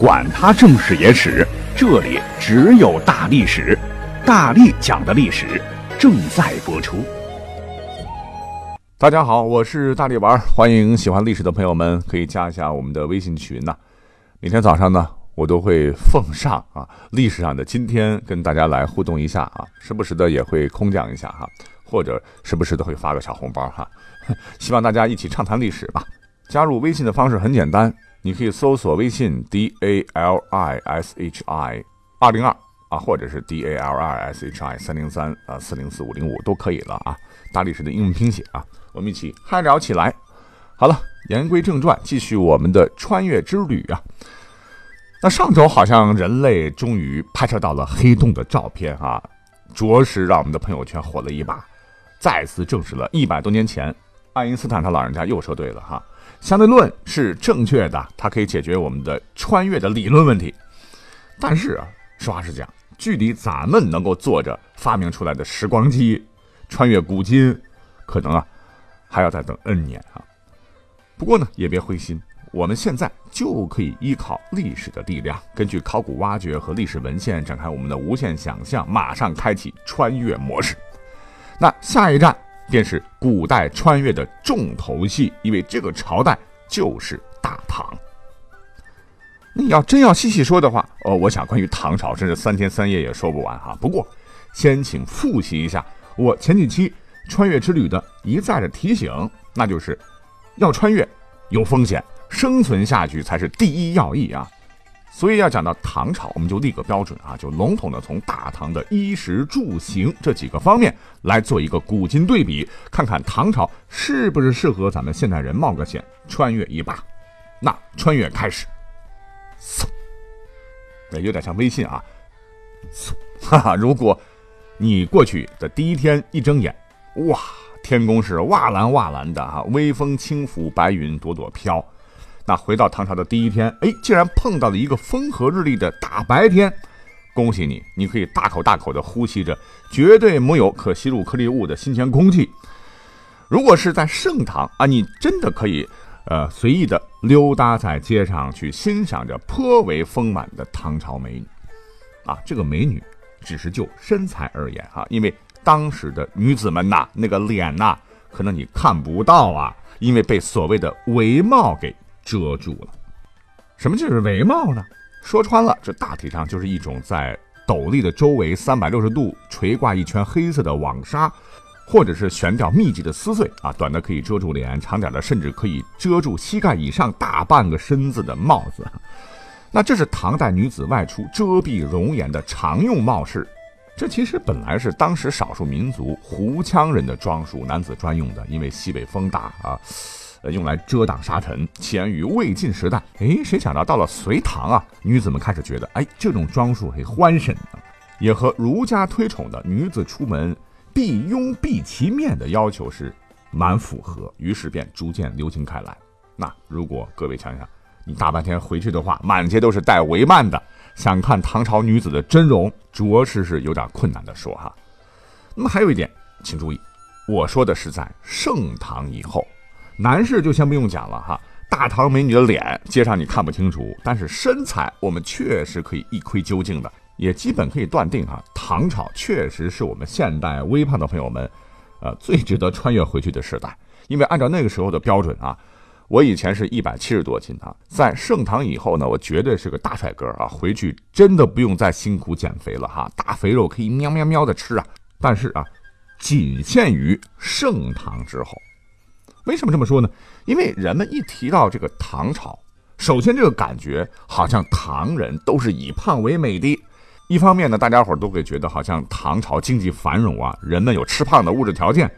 管他正史野史，这里只有大历史，大力讲的历史正在播出。大家好，我是大力丸，欢迎喜欢历史的朋友们可以加一下我们的微信群呐。每天早上呢，我都会奉上啊历史上的今天，跟大家来互动一下啊，时不时的也会空降一下哈，或者时不时的会发个小红包哈。希望大家一起畅谈历史吧。加入微信的方式很简单。你可以搜索微信 d a l i s h i 二零二啊，或者是 d a l i s h i 三零三啊四零四五零五都可以了啊。大历史的英文拼写啊，我们一起嗨聊起来。好了，言归正传，继续我们的穿越之旅啊。那上周好像人类终于拍摄到了黑洞的照片啊，着实让我们的朋友圈火了一把，再次证实了一百多年前爱因斯坦他老人家又说对了哈。相对论是正确的，它可以解决我们的穿越的理论问题。但是啊，实话实讲，距离咱们能够坐着发明出来的时光机穿越古今，可能啊还要再等 N 年啊。不过呢，也别灰心，我们现在就可以依靠历史的力量，根据考古挖掘和历史文献展开我们的无限想象，马上开启穿越模式。那下一站。便是古代穿越的重头戏，因为这个朝代就是大唐。你要真要细细说的话，哦，我想关于唐朝，真是三天三夜也说不完哈。不过，先请复习一下我前几期穿越之旅的一再的提醒，那就是要穿越有风险，生存下去才是第一要义啊。所以要讲到唐朝，我们就立个标准啊，就笼统的从大唐的衣食住行这几个方面来做一个古今对比，看看唐朝是不是适合咱们现代人冒个险穿越一把。那穿越开始，嗖，那有点像微信啊，嗖，哈哈。如果你过去的第一天一睁眼，哇，天空是瓦蓝瓦蓝的哈，微风轻拂，白云朵朵飘。那回到唐朝的第一天，哎，竟然碰到了一个风和日丽的大白天，恭喜你，你可以大口大口的呼吸着绝对没有可吸入颗粒物的新鲜空气。如果是在盛唐啊，你真的可以，呃，随意的溜达在街上去欣赏着颇为丰满的唐朝美女。啊，这个美女只是就身材而言啊，因为当时的女子们呐，那个脸呐，可能你看不到啊，因为被所谓的帷帽给。遮住了，什么就是帷帽呢？说穿了，这大体上就是一种在斗笠的周围三百六十度垂挂一圈黑色的网纱，或者是悬吊密集的丝穗啊，短的可以遮住脸，长点的甚至可以遮住膝盖以上大半个身子的帽子。那这是唐代女子外出遮蔽容颜的常用帽饰，这其实本来是当时少数民族胡羌人的装束，男子专用的，因为西北风大啊。呃，用来遮挡沙尘，起源于魏晋时代。哎，谁想到到了隋唐啊，女子们开始觉得，哎，这种装束很欢神，也和儒家推崇的女子出门必拥必其面的要求是蛮符合，于是便逐渐流行开来。那如果各位想想，你大半天回去的话，满街都是戴帷幔的，想看唐朝女子的真容，着实是有点困难的说哈。那么还有一点，请注意，我说的是在盛唐以后。男士就先不用讲了哈，大唐美女的脸街上你看不清楚，但是身材我们确实可以一窥究竟的，也基本可以断定哈，唐朝确实是我们现代微胖的朋友们，呃，最值得穿越回去的时代。因为按照那个时候的标准啊，我以前是一百七十多斤啊，在盛唐以后呢，我绝对是个大帅哥啊，回去真的不用再辛苦减肥了哈，大肥肉可以喵喵喵的吃啊。但是啊，仅限于盛唐之后。为什么这么说呢？因为人们一提到这个唐朝，首先这个感觉好像唐人都是以胖为美的。一方面呢，大家伙都会觉得好像唐朝经济繁荣啊，人们有吃胖的物质条件；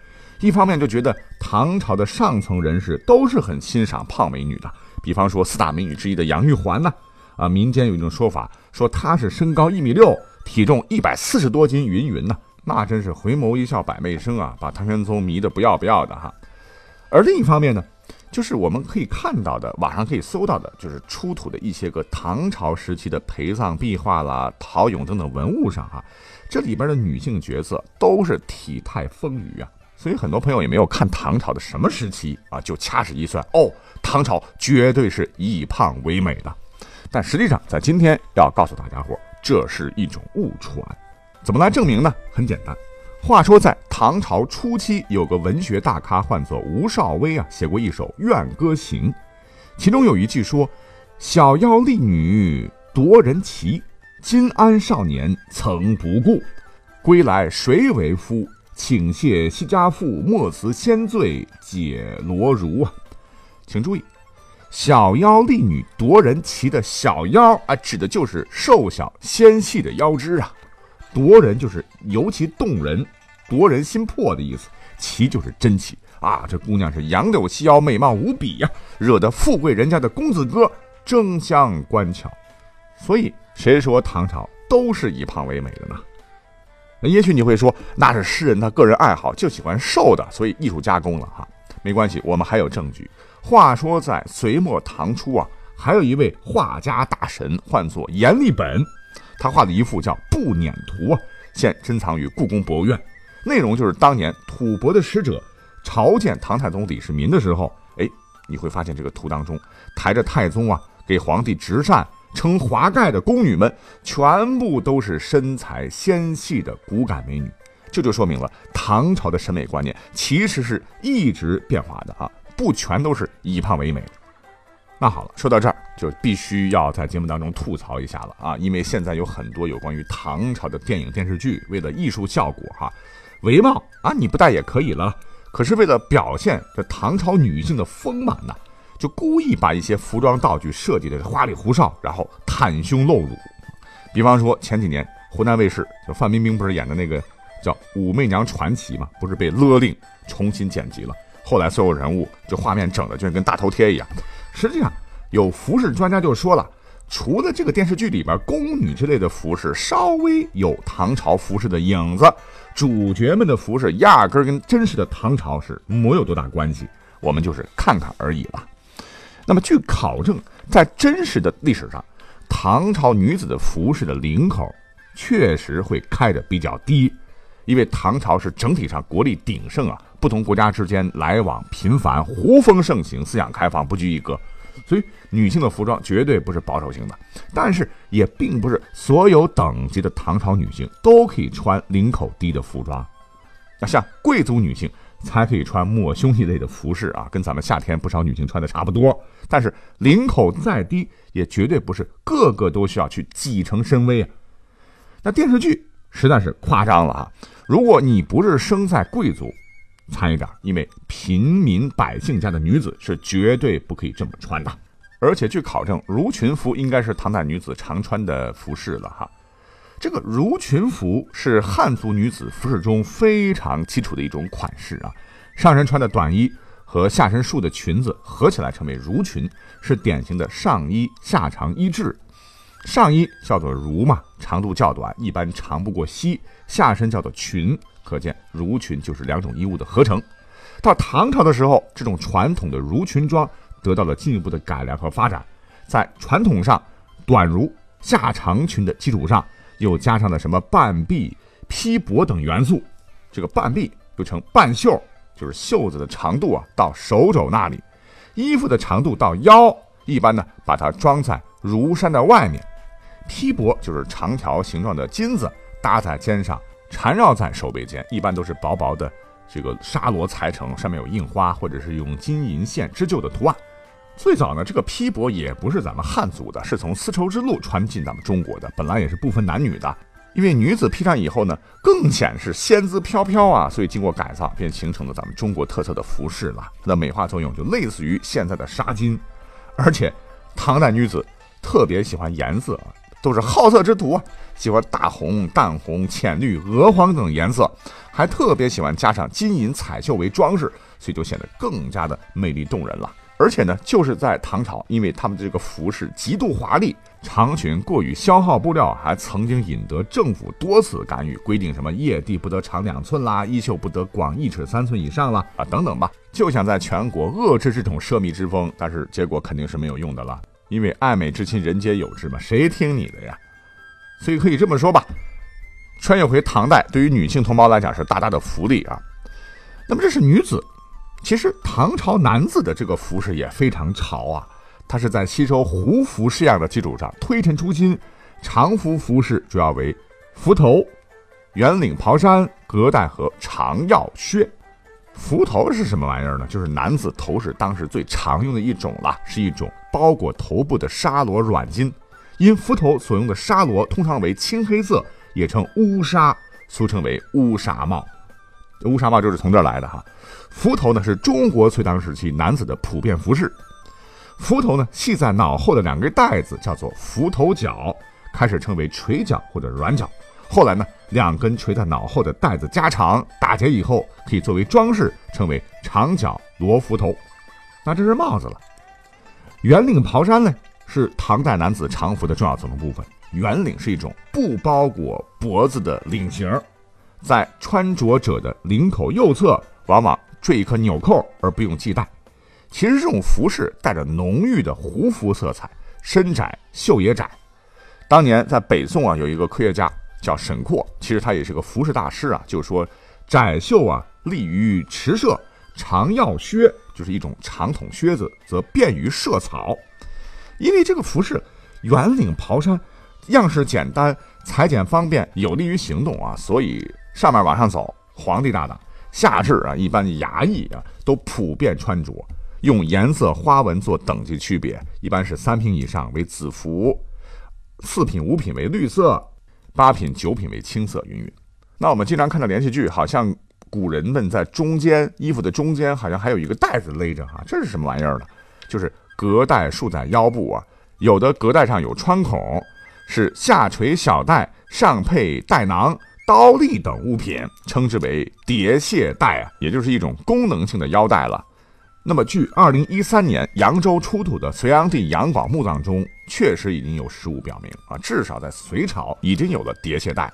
一方面就觉得唐朝的上层人士都是很欣赏胖美女的。比方说四大美女之一的杨玉环呢，啊，民间有一种说法说她是身高一米六，体重一百四十多斤，云云呢，那真是回眸一笑百媚生啊，把唐玄宗迷得不要不要的哈。而另一方面呢，就是我们可以看到的，网上可以搜到的，就是出土的一些个唐朝时期的陪葬壁画啦、陶俑等等文物上哈，这里边的女性角色都是体态丰腴啊，所以很多朋友也没有看唐朝的什么时期啊，就掐指一算，哦，唐朝绝对是以胖为美的。但实际上在今天要告诉大家伙，这是一种误传。怎么来证明呢？很简单。话说，在唐朝初期，有个文学大咖，唤作吴少威啊，写过一首《怨歌行》，其中有一句说：“小妖丽女夺人妻，金安少年曾不顾。归来谁为夫？请谢西家妇，莫辞仙醉解罗襦啊！”请注意，“小妖丽女夺人妻”的小妖啊，指的就是瘦小纤细的腰肢啊。夺人就是尤其动人、夺人心魄的意思，奇就是真奇啊！这姑娘是杨柳细腰，美貌无比呀，惹得富贵人家的公子哥争相观瞧。所以，谁说唐朝都是以胖为美的呢？那也许你会说，那是诗人他个人爱好，就喜欢瘦的，所以艺术加工了哈。没关系，我们还有证据。话说在隋末唐初啊，还有一位画家大神，唤作阎立本。他画的一幅叫《步辇图》啊，现珍藏于故宫博物院。内容就是当年吐蕃的使者朝见唐太宗李世民的时候，哎，你会发现这个图当中抬着太宗啊给皇帝执扇、撑华盖的宫女们，全部都是身材纤细的骨感美女。这就说明了唐朝的审美观念其实是一直变化的啊，不全都是以胖为美。那好了，说到这儿就必须要在节目当中吐槽一下了啊！因为现在有很多有关于唐朝的电影电视剧，为了艺术效果哈，围帽啊你不戴也可以了，可是为了表现这唐朝女性的丰满呢，就故意把一些服装道具设计的花里胡哨，然后袒胸露乳。比方说前几年湖南卫视就范冰冰不是演的那个叫《武媚娘传奇》嘛，不是被勒令重新剪辑了，后来所有人物就画面整的就跟大头贴一样。实际上，有服饰专家就说了，除了这个电视剧里边宫女之类的服饰稍微有唐朝服饰的影子，主角们的服饰压根儿跟真实的唐朝是没有多大关系。我们就是看看而已了。那么，据考证，在真实的历史上，唐朝女子的服饰的领口确实会开的比较低，因为唐朝是整体上国力鼎盛啊。不同国家之间来往频繁，胡风盛行，思想开放，不拘一格，所以女性的服装绝对不是保守型的。但是也并不是所有等级的唐朝女性都可以穿领口低的服装，那像贵族女性才可以穿抹胸一类的服饰啊，跟咱们夏天不少女性穿的差不多。但是领口再低，也绝对不是个个都需要去挤成深 V 啊。那电视剧实在是夸张了啊！如果你不是生在贵族，参与点，因为平民百姓家的女子是绝对不可以这么穿的。而且据考证，襦裙服应该是唐代女子常穿的服饰了哈。这个襦裙服是汉族女子服饰中非常基础的一种款式啊。上身穿的短衣和下身束的裙子合起来成为襦裙，是典型的上衣下长衣制。上衣叫做襦嘛，长度较短，一般长不过膝；下身叫做裙。可见襦裙就是两种衣物的合成。到唐朝的时候，这种传统的襦裙装得到了进一步的改良和发展。在传统上短襦下长裙的基础上，又加上了什么半臂、披帛等元素。这个半臂又称半袖，就是袖子的长度啊到手肘那里，衣服的长度到腰，一般呢把它装在襦衫的外面。披帛就是长条形状的金子搭在肩上。缠绕在手背间，一般都是薄薄的这个纱罗裁成，上面有印花或者是用金银线织就的图案。最早呢，这个披帛也不是咱们汉族的，是从丝绸之路传进咱们中国的，本来也是不分男女的。因为女子披上以后呢，更显是仙姿飘飘啊，所以经过改造，便形成了咱们中国特色的服饰了。它的美化作用就类似于现在的纱巾，而且唐代女子特别喜欢颜色。都是好色之徒啊，喜欢大红、淡红、浅绿、鹅黄等颜色，还特别喜欢加上金银彩绣为装饰，所以就显得更加的魅力动人了。而且呢，就是在唐朝，因为他们这个服饰极度华丽，长裙过于消耗布料，还曾经引得政府多次干预，规定什么夜地不得长两寸啦，衣袖不得广一尺三寸以上啦，啊等等吧，就想在全国遏制这种奢靡之风，但是结果肯定是没有用的了。因为爱美之心，人皆有之嘛，谁听你的呀？所以可以这么说吧，穿越回唐代，对于女性同胞来讲是大大的福利啊。那么这是女子，其实唐朝男子的这个服饰也非常潮啊。它是在吸收胡服式样的基础上推陈出新，常服服饰主要为幞头、圆领袍衫、革带和长腰靴。幞头是什么玩意儿呢？就是男子头饰当时最常用的一种了，是一种包裹头部的沙罗软巾。因幞头所用的沙罗通常为青黑色，也称乌纱，俗称为乌纱帽。乌纱帽就是从这儿来的哈。幞头呢是中国隋唐时期男子的普遍服饰。幞头呢系在脑后的两根带子叫做幞头角，开始称为垂角或者软角。后来呢，两根垂在脑后的带子加长打结以后，可以作为装饰，称为长角罗幞头。那这是帽子了。圆领袍衫呢，是唐代男子常服的重要组成部分。圆领是一种不包裹脖子的领型，在穿着者的领口右侧往往缀一颗纽扣，而不用系带。其实这种服饰带着浓郁的胡服色彩，身窄袖也窄。当年在北宋啊，有一个科学家。叫沈括，其实他也是个服饰大师啊。就说窄袖啊，利于持射；长要靴就是一种长筒靴子，则便于射草。因为这个服饰圆领袍衫样式简单，裁剪方便，有利于行动啊，所以上面往上走，皇帝大大；下至啊，一般衙役啊，都普遍穿着。用颜色花纹做等级区别，一般是三品以上为紫服，四品五品为绿色。八品九品为青色，云云。那我们经常看到连续剧，好像古人们在中间衣服的中间，好像还有一个带子勒着哈，这是什么玩意儿呢？就是革带束在腰部啊。有的革带上有穿孔，是下垂小带，上配带囊、刀笠等物品，称之为叠卸带啊，也就是一种功能性的腰带了。那么，据二零一三年扬州出土的隋炀帝杨广墓葬中，确实已经有实物表明啊，至少在隋朝已经有了叠鞋带。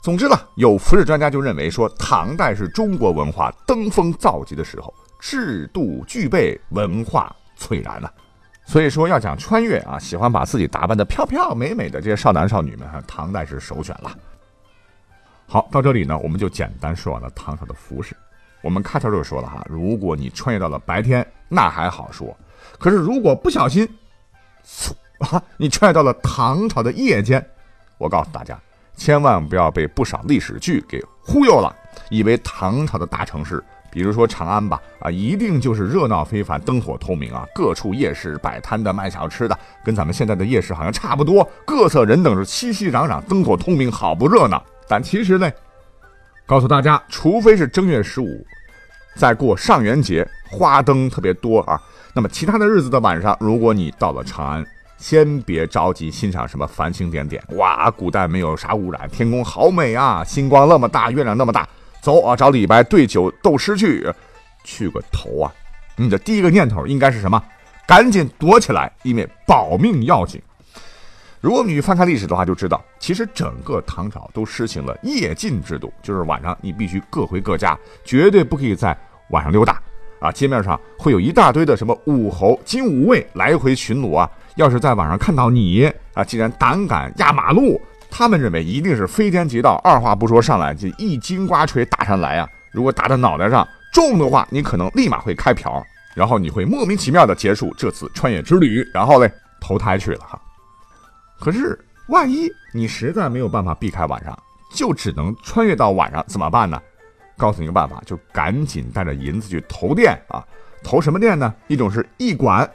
总之呢，有服饰专家就认为说，唐代是中国文化登峰造极的时候，制度具备，文化璀然了。所以说，要讲穿越啊，喜欢把自己打扮的漂漂美美的这些少男少女们，唐代是首选了。好，到这里呢，我们就简单说完了唐朝的服饰。我们开头就说了哈，如果你穿越到了白天，那还好说；可是如果不小心，啊，你穿越到了唐朝的夜间，我告诉大家，千万不要被不少历史剧给忽悠了，以为唐朝的大城市，比如说长安吧，啊，一定就是热闹非凡、灯火通明啊，各处夜市摆摊的、卖小吃的，跟咱们现在的夜市好像差不多，各色人等是熙熙攘攘，灯火通明，好不热闹。但其实呢？告诉大家，除非是正月十五，在过上元节，花灯特别多啊。那么其他的日子的晚上，如果你到了长安，先别着急欣赏什么繁星点点。哇，古代没有啥污染，天空好美啊，星光那么大，月亮那么大。走啊，找李白对酒斗诗去，去个头啊！你的第一个念头应该是什么？赶紧躲起来，因为保命要紧。如果你翻看历史的话，就知道其实整个唐朝都实行了夜禁制度，就是晚上你必须各回各家，绝对不可以在晚上溜达。啊，街面上会有一大堆的什么武侯、金吾卫来回巡逻啊。要是在晚上看到你啊，竟然胆敢压马路，他们认为一定是非奸即盗，二话不说上来就一金瓜锤打上来啊。如果打在脑袋上重的话，你可能立马会开瓢，然后你会莫名其妙的结束这次穿越之旅，然后嘞投胎去了哈。可是，万一你实在没有办法避开晚上，就只能穿越到晚上，怎么办呢？告诉你个办法，就赶紧带着银子去投店啊！投什么店呢？一种是驿馆，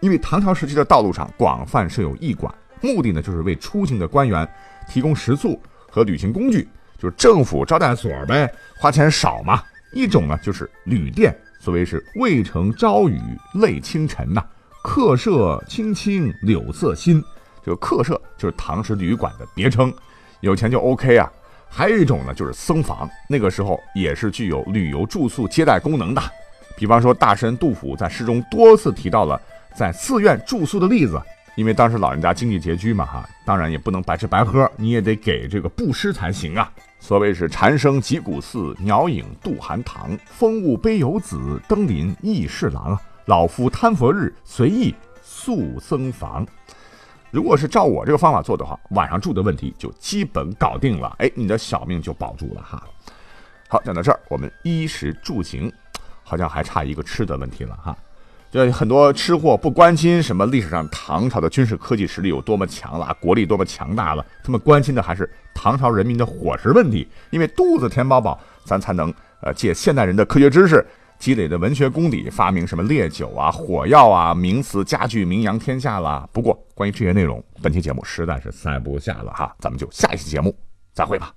因为唐朝时期的道路上广泛设有驿馆，目的呢就是为出行的官员提供食宿和旅行工具，就是政府招待所呗，花钱少嘛。一种呢就是旅店，所谓是渭城朝雨泪清晨呐，客舍青青柳色新。这个客舍就是唐时旅馆的别称，有钱就 OK 啊。还有一种呢，就是僧房，那个时候也是具有旅游住宿接待功能的。比方说，大神杜甫在诗中多次提到了在寺院住宿的例子，因为当时老人家经济拮据嘛，哈，当然也不能白吃白喝，你也得给这个布施才行啊。所谓是蝉声击鼓寺，鸟影渡寒塘，风物悲游子，登临忆侍郎。老夫贪佛日，随意宿僧房。如果是照我这个方法做的话，晚上住的问题就基本搞定了。哎，你的小命就保住了哈。好，讲到这儿，我们衣食住行好像还差一个吃的问题了哈。就很多吃货不关心什么历史上唐朝的军事科技实力有多么强了，国力多么强大了，他们关心的还是唐朝人民的伙食问题。因为肚子填饱饱，咱才能呃借现代人的科学知识、积累的文学功底，发明什么烈酒啊、火药啊，名词佳句名扬天下了。不过关于这些内容，本期节目实在是塞不下了哈，咱们就下一期节目再会吧。